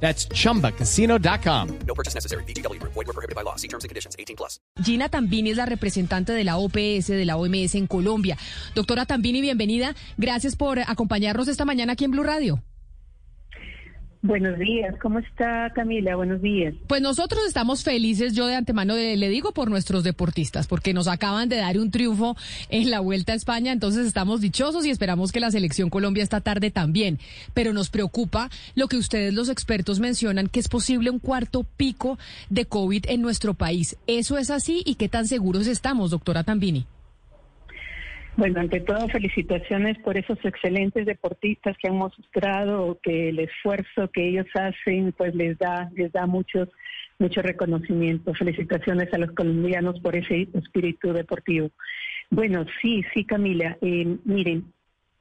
That's chumbacasino.com. No purchase necessary. BGW. Void were prohibited by law. See terms and conditions. 18 plus. Gina Tambini es la representante de la OPS, de la OMS en Colombia. Doctora Tambini, bienvenida. Gracias por acompañarnos esta mañana aquí en Blue Radio. Buenos días, ¿cómo está Camila? Buenos días. Pues nosotros estamos felices, yo de antemano le, le digo por nuestros deportistas, porque nos acaban de dar un triunfo en la Vuelta a España, entonces estamos dichosos y esperamos que la selección Colombia esta tarde también. Pero nos preocupa lo que ustedes los expertos mencionan, que es posible un cuarto pico de COVID en nuestro país. ¿Eso es así y qué tan seguros estamos, doctora Tambini? Bueno, ante todo, felicitaciones por esos excelentes deportistas que han mostrado que el esfuerzo que ellos hacen, pues les da, les da muchos, mucho reconocimiento. Felicitaciones a los colombianos por ese espíritu deportivo. Bueno, sí, sí, Camila. Eh, miren,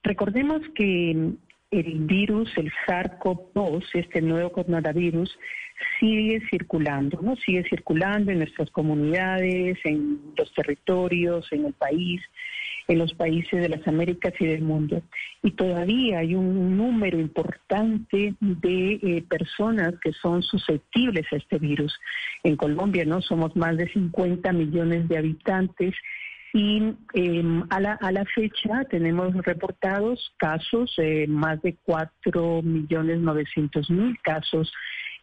recordemos que el virus, el SARS-CoV-2, este nuevo coronavirus, sigue circulando, ¿no? Sigue circulando en nuestras comunidades, en los territorios, en el país en los países de las Américas y del mundo. Y todavía hay un número importante de eh, personas que son susceptibles a este virus. En Colombia no somos más de 50 millones de habitantes y eh, a, la, a la fecha tenemos reportados casos, eh, más de 4 millones 900 mil casos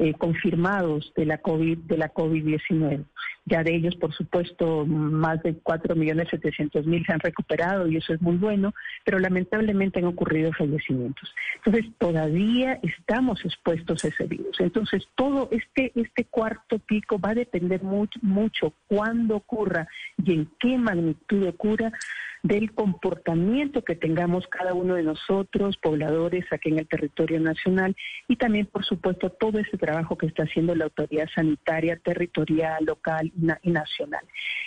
eh, confirmados de la COVID de la COVID-19. Ya de ellos, por supuesto, más de 4 millones 700 mil se han recuperado y eso es muy bueno, pero lamentablemente han ocurrido fallecimientos. Entonces, todavía estamos expuestos a ese virus. Entonces, todo este este cuarto pico va a depender mucho, mucho cuándo ocurra y en qué magnitud ocurra del comportamiento que tengamos cada uno de nosotros, pobladores aquí en el territorio nacional, y también, por supuesto, todo ese trabajo que está haciendo la autoridad sanitaria territorial, local y nacional.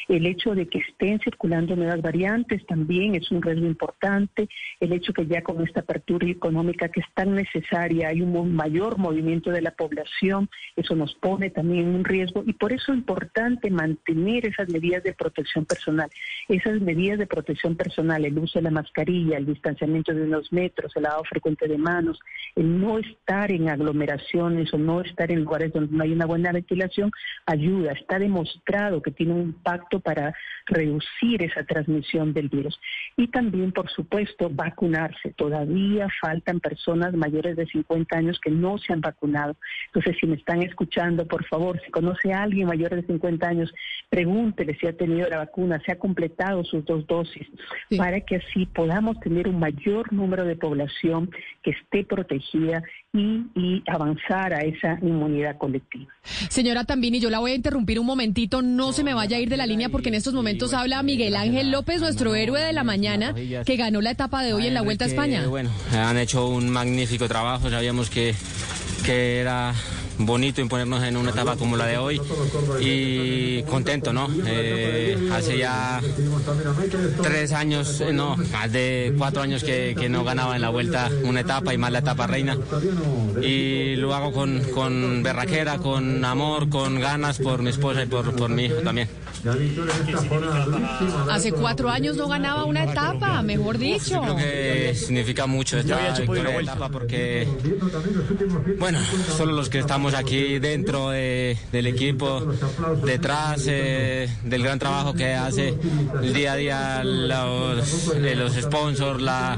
El hecho de que estén circulando nuevas variantes también es un riesgo importante. El hecho que ya con esta apertura económica que es tan necesaria hay un mayor movimiento de la población, eso nos pone también un riesgo y por eso es importante mantener esas medidas de protección personal, esas medidas de protección personal, el uso de la mascarilla, el distanciamiento de unos metros, el lavado frecuente de manos, el no estar en aglomeraciones o no estar en lugares donde no hay una buena ventilación, ayuda. Está demostrado que tiene un impacto para reducir esa transmisión del virus. Y también, por supuesto, vacunarse. Todavía faltan personas mayores de 50 años que no se han vacunado. Entonces, si me están escuchando, por favor, si conoce a alguien mayor de 50 años, pregúntele si ha tenido la vacuna, si ha completado sus dos dosis sí. para que así podamos tener un mayor número de población que esté protegida y, y, avanzar a esa inmunidad colectiva. Señora Tambini, yo la voy a interrumpir un momentito, no se me vaya a ir de la línea porque en estos momentos habla Miguel Ángel López, nuestro héroe de la mañana, que ganó la etapa de hoy en la Vuelta a España. Bueno, han hecho un magnífico trabajo, sabíamos que, que era bonito imponernos en una etapa como la de hoy y contento, ¿no? Eh, hace ya tres años, eh, no, más de cuatro años que, que, no ganaba en la vuelta una etapa y más la etapa reina. Y lo hago con, con berraquera, con amor, con ganas por mi esposa y por, por mi hijo también. Hace cuatro años no ganaba una etapa, mejor dicho. Yo creo que significa mucho esta victoria de etapa porque, bueno, solo los que estamos aquí dentro de, del equipo, detrás eh, del gran trabajo que hace el día a día los, los sponsors, la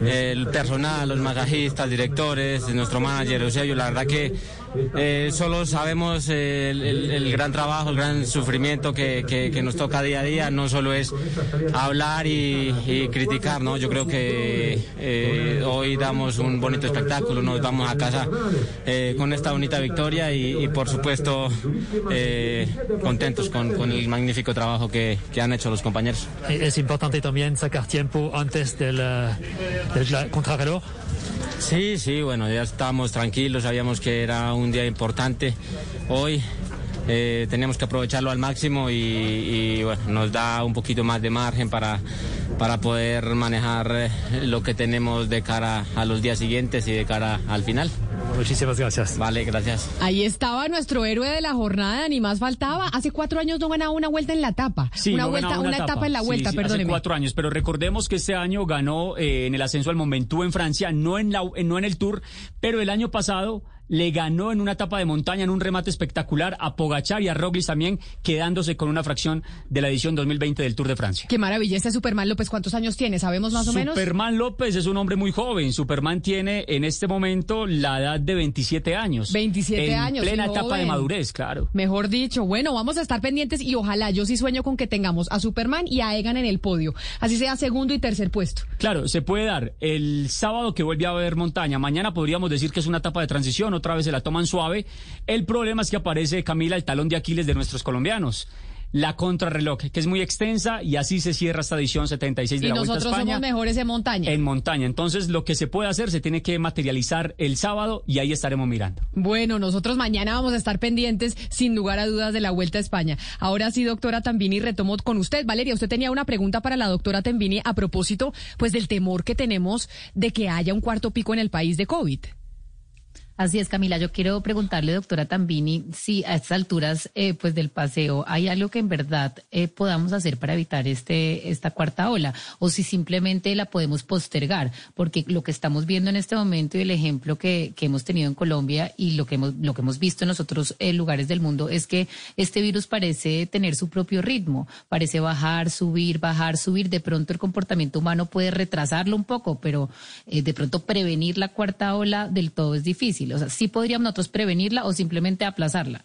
el personal, los masajistas, directores, nuestro manager Eusebio, la verdad que eh, solo sabemos eh, el, gran trabajo, el gran sufrimiento que, nos toca día a día, no solo es hablar y, y criticar, ¿no? Yo creo que eh, hoy damos un bonito espectáculo, nos vamos a casa con esta bonita victoria y, por supuesto contentos con, el magnífico trabajo que, que, han hecho los compañeros. Es importante también sacar tiempo antes del, del contrarreloj. Sí, sí, bueno, ya estamos tranquilos, sabíamos que era un día importante hoy. eh, tenemos que aprovecharlo al máximo y, bueno, nos da un poquito más de margen para, para poder manejar eh, lo que tenemos de cara a los días siguientes y de cara al final. Muchísimas gracias. Vale, gracias. Ahí estaba nuestro héroe de la jornada, ni más faltaba. Hace cuatro años no ganaba una vuelta en la etapa. Sí, una no vuelta, una, etapa. en la vuelta, sí, sí, perdóneme. Hace cuatro años, pero recordemos que este año ganó eh, en el ascenso al Momentum en Francia, no en, la, no en el Tour, pero el año pasado le ganó en una etapa de montaña, en un remate espectacular a Pogachar y a Roglic también, quedándose con una fracción de la edición 2020 del Tour de Francia. Qué maravilla, este Superman López, ¿cuántos años tiene? ¿Sabemos más o menos? Superman López es un hombre muy joven. Superman tiene en este momento la edad de 27 años. 27 en años, plena etapa de madurez, claro. Mejor dicho, bueno, vamos a estar pendientes y ojalá yo sí sueño con que tengamos a Superman y a Egan en el podio. Así sea segundo y tercer puesto. Claro, se puede dar el sábado que vuelve a haber montaña. Mañana podríamos decir que es una etapa de transición, otra vez se la toman suave. El problema es que aparece, Camila, el talón de Aquiles de nuestros colombianos. La contrarreloj, que es muy extensa y así se cierra esta edición 76 de Y la Vuelta a nosotros España. somos mejores en montaña. En montaña. Entonces, lo que se puede hacer se tiene que materializar el sábado y ahí estaremos mirando. Bueno, nosotros mañana vamos a estar pendientes, sin lugar a dudas, de la Vuelta a España. Ahora sí, doctora Tambini, retomo con usted. Valeria, usted tenía una pregunta para la doctora Tambini a propósito, pues, del temor que tenemos de que haya un cuarto pico en el país de COVID. Así es, Camila. Yo quiero preguntarle, doctora Tambini, si a estas alturas eh, pues del paseo hay algo que en verdad eh, podamos hacer para evitar este esta cuarta ola o si simplemente la podemos postergar, porque lo que estamos viendo en este momento y el ejemplo que, que hemos tenido en Colombia y lo que hemos lo que hemos visto en los otros eh, lugares del mundo es que este virus parece tener su propio ritmo, parece bajar, subir, bajar, subir. De pronto el comportamiento humano puede retrasarlo un poco, pero eh, de pronto prevenir la cuarta ola del todo es difícil. O sea, sí podríamos nosotros prevenirla o simplemente aplazarla.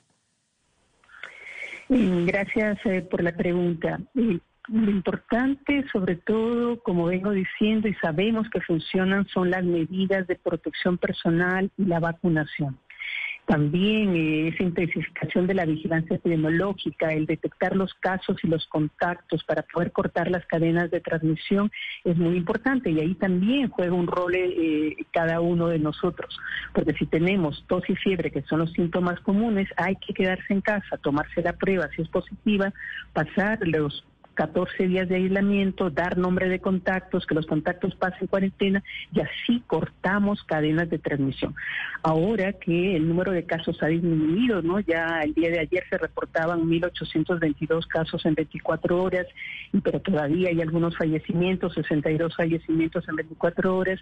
Mm, Gracias eh, por la pregunta. Y Lo importante, sobre todo, como vengo diciendo y sabemos que funcionan, son las medidas de protección personal y la vacunación. También eh, esa intensificación de la vigilancia epidemiológica, el detectar los casos y los contactos para poder cortar las cadenas de transmisión es muy importante y ahí también juega un rol eh, cada uno de nosotros, porque si tenemos tos y fiebre, que son los síntomas comunes, hay que quedarse en casa, tomarse la prueba si es positiva, pasar los 14 días de aislamiento, dar nombre de contactos, que los contactos pasen cuarentena y así cortamos cadenas de transmisión. Ahora que el número de casos ha disminuido, ¿no? Ya el día de ayer se reportaban 1.822 casos en 24 horas, pero todavía hay algunos fallecimientos, 62 fallecimientos en 24 horas,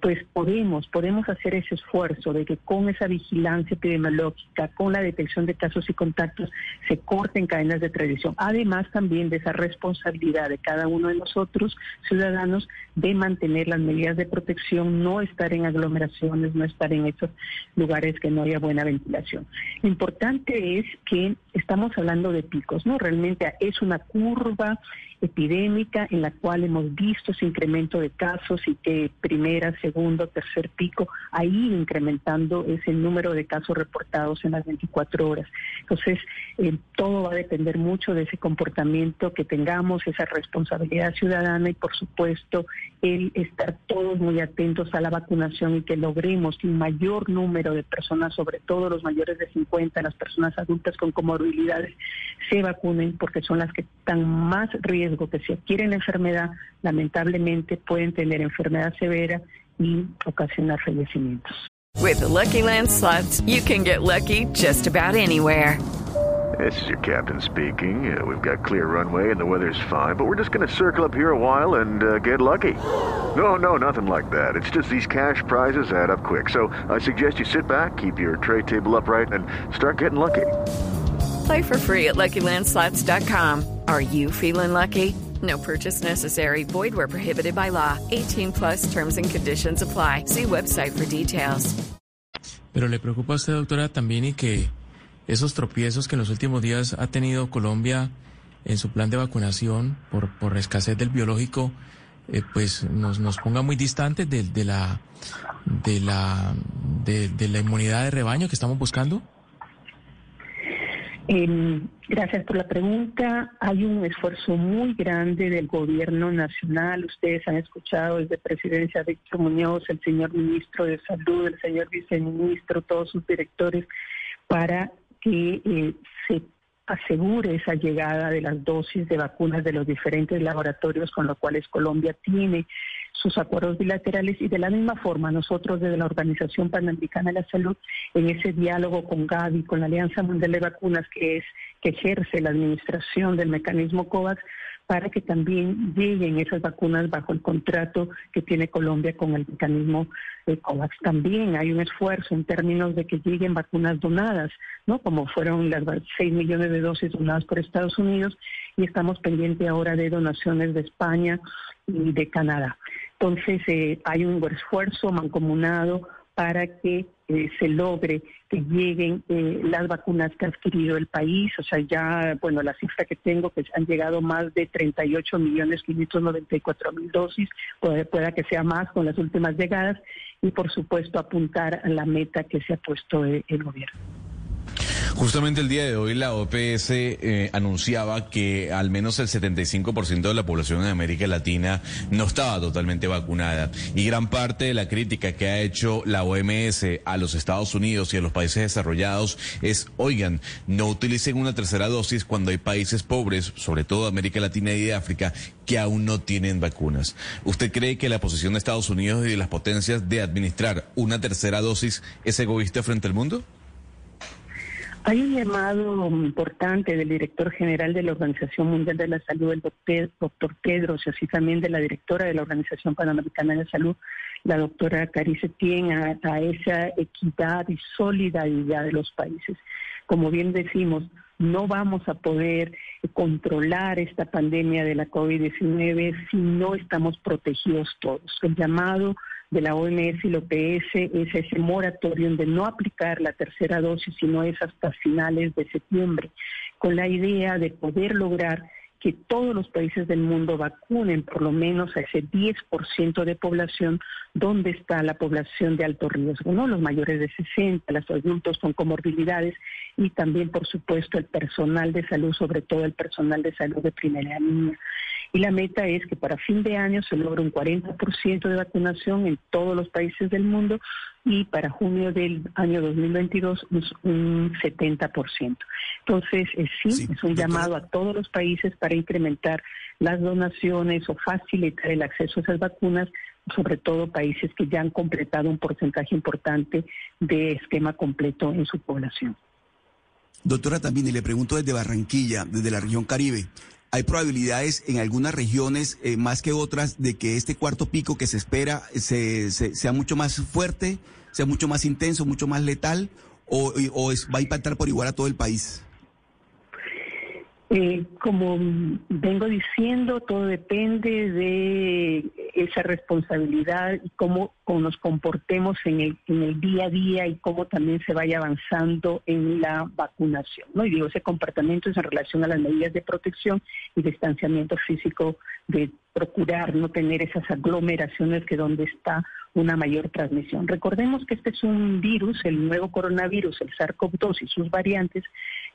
pues podemos, podemos hacer ese esfuerzo de que con esa vigilancia epidemiológica, con la detección de casos y contactos, se corten cadenas de transmisión. Además también de esa responsabilidad de cada uno de nosotros, ciudadanos, de mantener las medidas de protección, no estar en aglomeraciones, no estar en esos lugares que no haya buena ventilación. Lo importante es que estamos hablando de picos, ¿no? Realmente es una curva epidémica en la cual hemos visto ese incremento de casos y que primera, segundo, tercer pico ido incrementando ese número de casos reportados en las 24 horas. Entonces, eh, todo va a depender mucho de ese comportamiento que tengamos, esa responsabilidad ciudadana y, por supuesto, el estar todos muy atentos a la vacunación y que logremos que un mayor número de personas, sobre todo los mayores de 50, las personas adultas con comorbilidades, se vacunen porque son las que están más riesgo que si adquieren la enfermedad, lamentablemente pueden tener enfermedad severa y ocasionar fallecimientos. With the Lucky Land slots, you can get lucky just about anywhere. This is your captain speaking. Uh, we've got clear runway and the weather's fine, but we're just going to circle up here a while and uh, get lucky. No, no, nothing like that. It's just these cash prizes add up quick. So I suggest you sit back, keep your tray table upright, and start getting lucky. Play for free at LuckyLandSlots.com. Are you feeling lucky? No purchase necessary. Void where prohibited by law. 18 plus terms and conditions apply. See website for details. Pero le preocupa a usted, doctora, también y que esos tropiezos que en los últimos días ha tenido Colombia en su plan de vacunación por, por escasez del biológico, eh, pues nos, nos ponga muy distantes de, de la de la de, de la inmunidad de rebaño que estamos buscando. Eh, gracias por la pregunta. Hay un esfuerzo muy grande del gobierno nacional. Ustedes han escuchado desde Presidencia Víctor Muñoz, el señor ministro de Salud, el señor viceministro, todos sus directores, para que eh, se asegure esa llegada de las dosis de vacunas de los diferentes laboratorios con los cuales Colombia tiene sus acuerdos bilaterales y de la misma forma nosotros desde la Organización Panamericana de la Salud en ese diálogo con Gavi, con la Alianza Mundial de Vacunas que es que ejerce la administración del mecanismo COVAX para que también lleguen esas vacunas bajo el contrato que tiene Colombia con el mecanismo COVAX. También hay un esfuerzo en términos de que lleguen vacunas donadas, ¿no? Como fueron las 6 millones de dosis donadas por Estados Unidos y estamos pendientes ahora de donaciones de España y de Canadá. Entonces, eh, hay un esfuerzo mancomunado para que eh, se logre que lleguen eh, las vacunas que ha adquirido el país. O sea, ya, bueno, la cifra que tengo, que han llegado más de 38 millones 594 mil dosis, puede, pueda que sea más con las últimas llegadas, y por supuesto apuntar a la meta que se ha puesto el gobierno. Justamente el día de hoy la OPS eh, anunciaba que al menos el 75% de la población en América Latina no estaba totalmente vacunada. Y gran parte de la crítica que ha hecho la OMS a los Estados Unidos y a los países desarrollados es, oigan, no utilicen una tercera dosis cuando hay países pobres, sobre todo América Latina y de África, que aún no tienen vacunas. ¿Usted cree que la posición de Estados Unidos y de las potencias de administrar una tercera dosis es egoísta frente al mundo? Hay un llamado importante del director general de la Organización Mundial de la Salud, el doctor, doctor Pedros, así también de la directora de la Organización Panamericana de la Salud, la doctora Carice Tien, a esa equidad y solidaridad de los países. Como bien decimos, no vamos a poder controlar esta pandemia de la COVID-19 si no estamos protegidos todos. El llamado de la OMS y la OPS es ese moratorio de no aplicar la tercera dosis, sino es hasta finales de septiembre, con la idea de poder lograr que todos los países del mundo vacunen por lo menos a ese 10% de población donde está la población de alto riesgo, ¿no? Los mayores de 60, los adultos con comorbilidades y también, por supuesto, el personal de salud, sobre todo el personal de salud de primera línea y la meta es que para fin de año se logre un 40% de vacunación en todos los países del mundo y para junio del año 2022 un 70%. Entonces, eh, sí, es un llamado a todos los países para incrementar las donaciones o facilitar el acceso a esas vacunas, sobre todo países que ya han completado un porcentaje importante de esquema completo en su población. Doctora, también le pregunto desde Barranquilla, desde la región Caribe hay probabilidades en algunas regiones eh, más que otras de que este cuarto pico que se espera se, sea mucho más fuerte, sea mucho más intenso, mucho más letal o, o va a impactar por igual a todo el país. Eh, como vengo diciendo, todo depende de esa responsabilidad y cómo, nos comportemos en el, en el día a día y cómo también se vaya avanzando en la vacunación. ¿no? Y digo, ese comportamiento es en relación a las medidas de protección y distanciamiento físico de procurar no tener esas aglomeraciones que donde está una mayor transmisión. Recordemos que este es un virus, el nuevo coronavirus, el SARS-CoV-2 y sus variantes,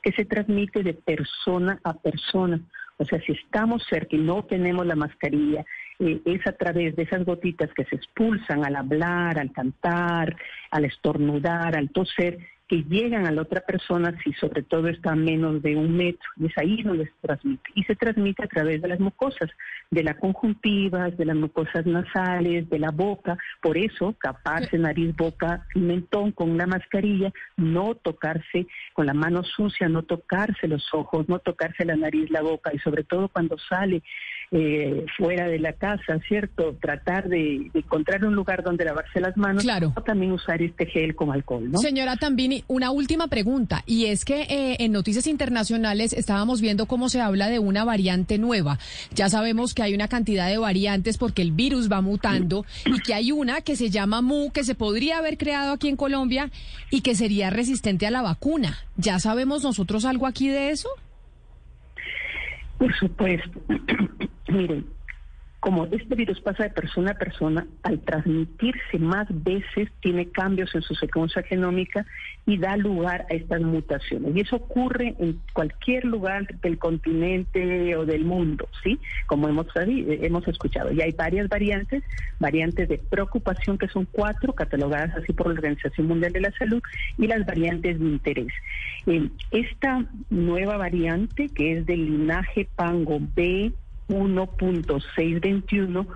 que se transmite de persona a persona. O sea, si estamos cerca y no tenemos la mascarilla, eh, es a través de esas gotitas que se expulsan al hablar, al cantar, al estornudar, al toser, que llegan a la otra persona si sobre todo está a menos de un metro. Y es ahí donde se transmite. Y se transmite a través de las mucosas, de la conjuntiva, de las mucosas nasales, de la boca. Por eso, taparse nariz, boca y mentón con una mascarilla, no tocarse con la mano sucia, no tocarse los ojos, no tocarse la nariz, la boca. Y sobre todo cuando sale eh, fuera de la casa, ¿cierto? Tratar de, encontrar un lugar donde lavarse las manos. Claro. O también usar este gel con alcohol, ¿no? Señora Tambini, una última pregunta. Y es que eh, en noticias internacionales estábamos viendo cómo se habla de una variante nueva. Ya sabemos que hay una cantidad de variantes porque el virus va mutando y que hay una que se llama MU, que se podría haber creado aquí en Colombia y que sería resistente a la vacuna. ¿Ya sabemos nosotros algo aquí de eso? Por supuesto. Miren, como este virus pasa de persona a persona, al transmitirse más veces tiene cambios en su secuencia genómica y da lugar a estas mutaciones. Y eso ocurre en cualquier lugar del continente o del mundo, ¿sí? Como hemos, hemos escuchado. Y hay varias variantes, variantes de preocupación que son cuatro, catalogadas así por la Organización Mundial de la Salud, y las variantes de interés. Eh, esta nueva variante, que es del linaje Pango B, 1.621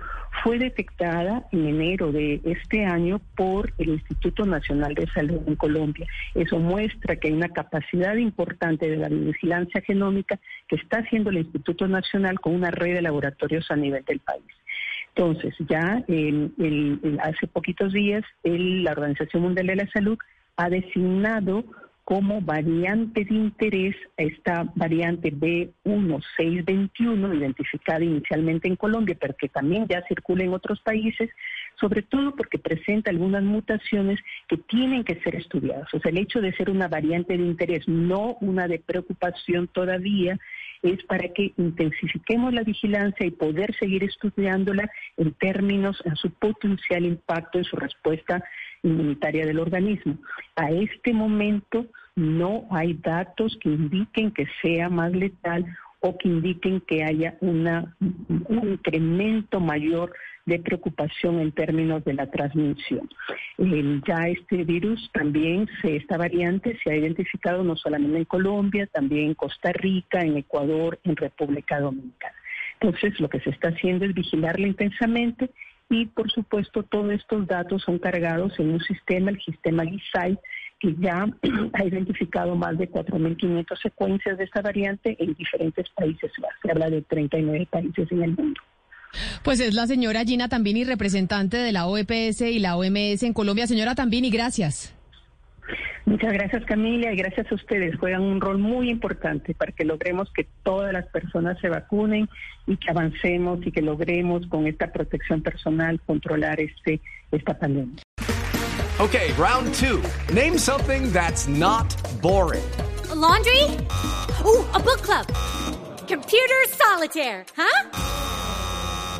fue detectada en enero de este año por el Instituto Nacional de Salud en Colombia. Eso muestra que hay una capacidad importante de la vigilancia genómica que está haciendo el Instituto Nacional con una red de laboratorios a nivel del país. Entonces, ya hace poquitos días la Organización Mundial de la Salud ha designado como variante de interés esta variante B1621, identificada inicialmente en Colombia, pero que también ya circula en otros países, sobre todo porque presenta algunas mutaciones que tienen que ser estudiadas. O sea, el hecho de ser una variante de interés, no una de preocupación todavía, es para que intensifiquemos la vigilancia y poder seguir estudiándola en términos de su potencial impacto en su respuesta inmunitaria del organismo. A este momento no hay datos que indiquen que sea más letal o que indiquen que haya una, un incremento mayor de preocupación en términos de la transmisión. ya este virus también, se, esta variante se ha identificado no solamente en Colombia, también en Costa Rica, en Ecuador, en República Dominicana. Entonces, lo que se está haciendo es vigilarla intensamente y por supuesto todos estos datos son cargados en un sistema, el sistema GISAI, que ya ha identificado más de 4.500 secuencias de esta variante en diferentes países. Se habla de 39 países en el mundo. Pues es la señora Gina Tambini, representante de la OEPS y la OMS en Colombia. Señora Tambini, gracias. Muchas gracias Camila y gracias a ustedes. Juegan un rol muy importante para que logremos que todas las personas se vacunen y que avancemos y que logremos con esta protección personal controlar este esta pandemia. Okay, round two. Name something that's not boring. laundry? Ooh, a book club. Computer solitaire, huh?